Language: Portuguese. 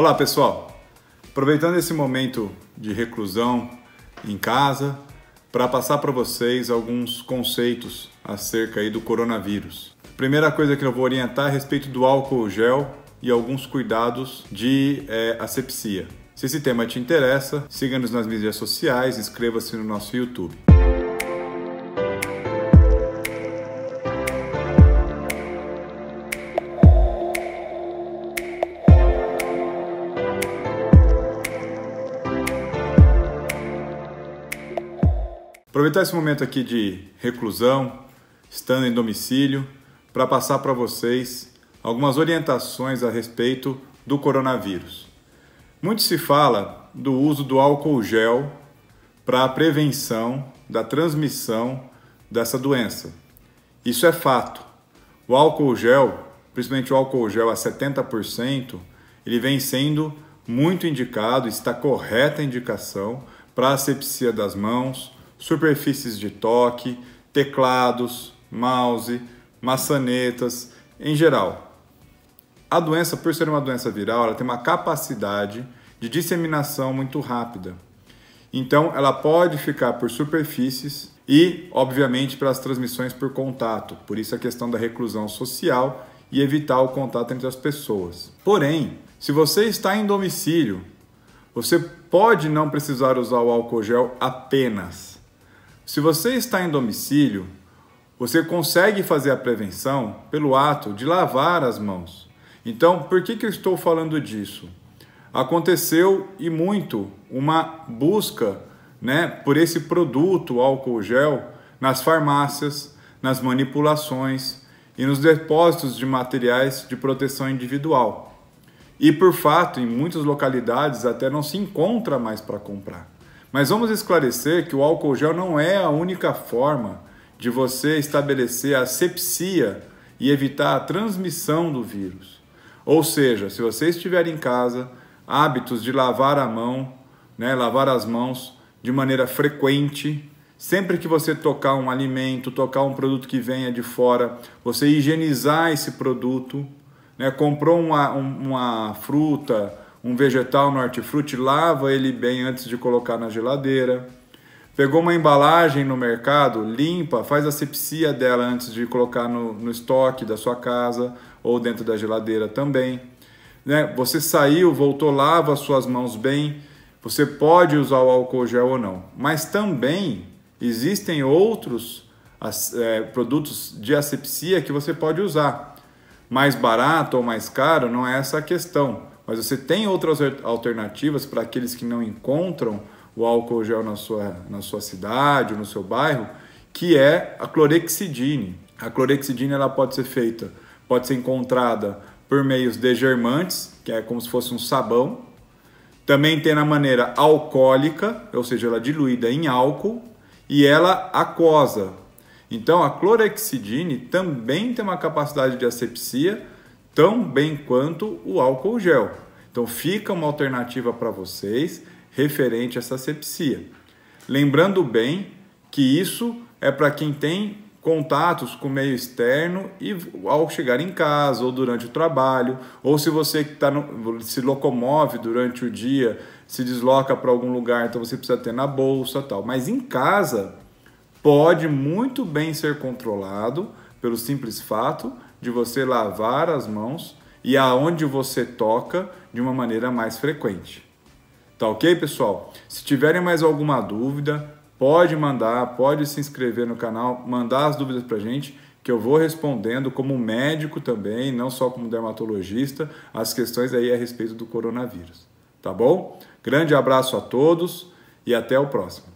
Olá pessoal, aproveitando esse momento de reclusão em casa para passar para vocês alguns conceitos acerca aí do coronavírus. Primeira coisa que eu vou orientar é a respeito do álcool gel e alguns cuidados de é, asepsia. Se esse tema te interessa, siga-nos nas mídias sociais, inscreva-se no nosso YouTube. Aproveitar esse momento aqui de reclusão, estando em domicílio, para passar para vocês algumas orientações a respeito do coronavírus. Muito se fala do uso do álcool gel para a prevenção da transmissão dessa doença. Isso é fato. O álcool gel, principalmente o álcool gel a 70%, ele vem sendo muito indicado, está correta a indicação para asepsia das mãos, superfícies de toque, teclados, mouse, maçanetas, em geral. A doença, por ser uma doença viral, ela tem uma capacidade de disseminação muito rápida. Então, ela pode ficar por superfícies e, obviamente, pelas transmissões por contato. Por isso a questão da reclusão social e evitar o contato entre as pessoas. Porém, se você está em domicílio, você pode não precisar usar o álcool gel apenas. Se você está em domicílio, você consegue fazer a prevenção pelo ato de lavar as mãos. Então, por que, que eu estou falando disso? Aconteceu e muito uma busca né, por esse produto álcool gel nas farmácias, nas manipulações e nos depósitos de materiais de proteção individual. E por fato, em muitas localidades até não se encontra mais para comprar. Mas vamos esclarecer que o álcool gel não é a única forma de você estabelecer a asepsia e evitar a transmissão do vírus. Ou seja, se você estiver em casa, hábitos de lavar a mão, né, lavar as mãos de maneira frequente, sempre que você tocar um alimento, tocar um produto que venha de fora, você higienizar esse produto, né, comprou uma, uma fruta, um vegetal no hortifruti, lava ele bem antes de colocar na geladeira. Pegou uma embalagem no mercado, limpa, faz a sepsia dela antes de colocar no, no estoque da sua casa ou dentro da geladeira também. Né? Você saiu, voltou, lava as suas mãos bem. Você pode usar o álcool gel ou não, mas também existem outros é, produtos de asepsia que você pode usar. Mais barato ou mais caro não é essa a questão mas você tem outras alternativas para aqueles que não encontram o álcool gel na sua, na sua cidade ou no seu bairro, que é a clorexidine. A clorexidine ela pode ser feita, pode ser encontrada por meios de germantes, que é como se fosse um sabão. Também tem na maneira alcoólica, ou seja, ela é diluída em álcool, e ela aquosa. Então a clorexidine também tem uma capacidade de asepsia tão bem quanto o álcool gel. Então fica uma alternativa para vocês referente a essa sepsia. Lembrando bem que isso é para quem tem contatos com o meio externo e ao chegar em casa ou durante o trabalho, ou se você tá no, se locomove durante o dia, se desloca para algum lugar, então você precisa ter na bolsa tal. Mas em casa pode muito bem ser controlado pelo simples fato de você lavar as mãos e aonde você toca de uma maneira mais frequente. Tá ok, pessoal? Se tiverem mais alguma dúvida, pode mandar, pode se inscrever no canal, mandar as dúvidas para gente, que eu vou respondendo como médico também, não só como dermatologista, as questões aí a respeito do coronavírus. Tá bom? Grande abraço a todos e até o próximo.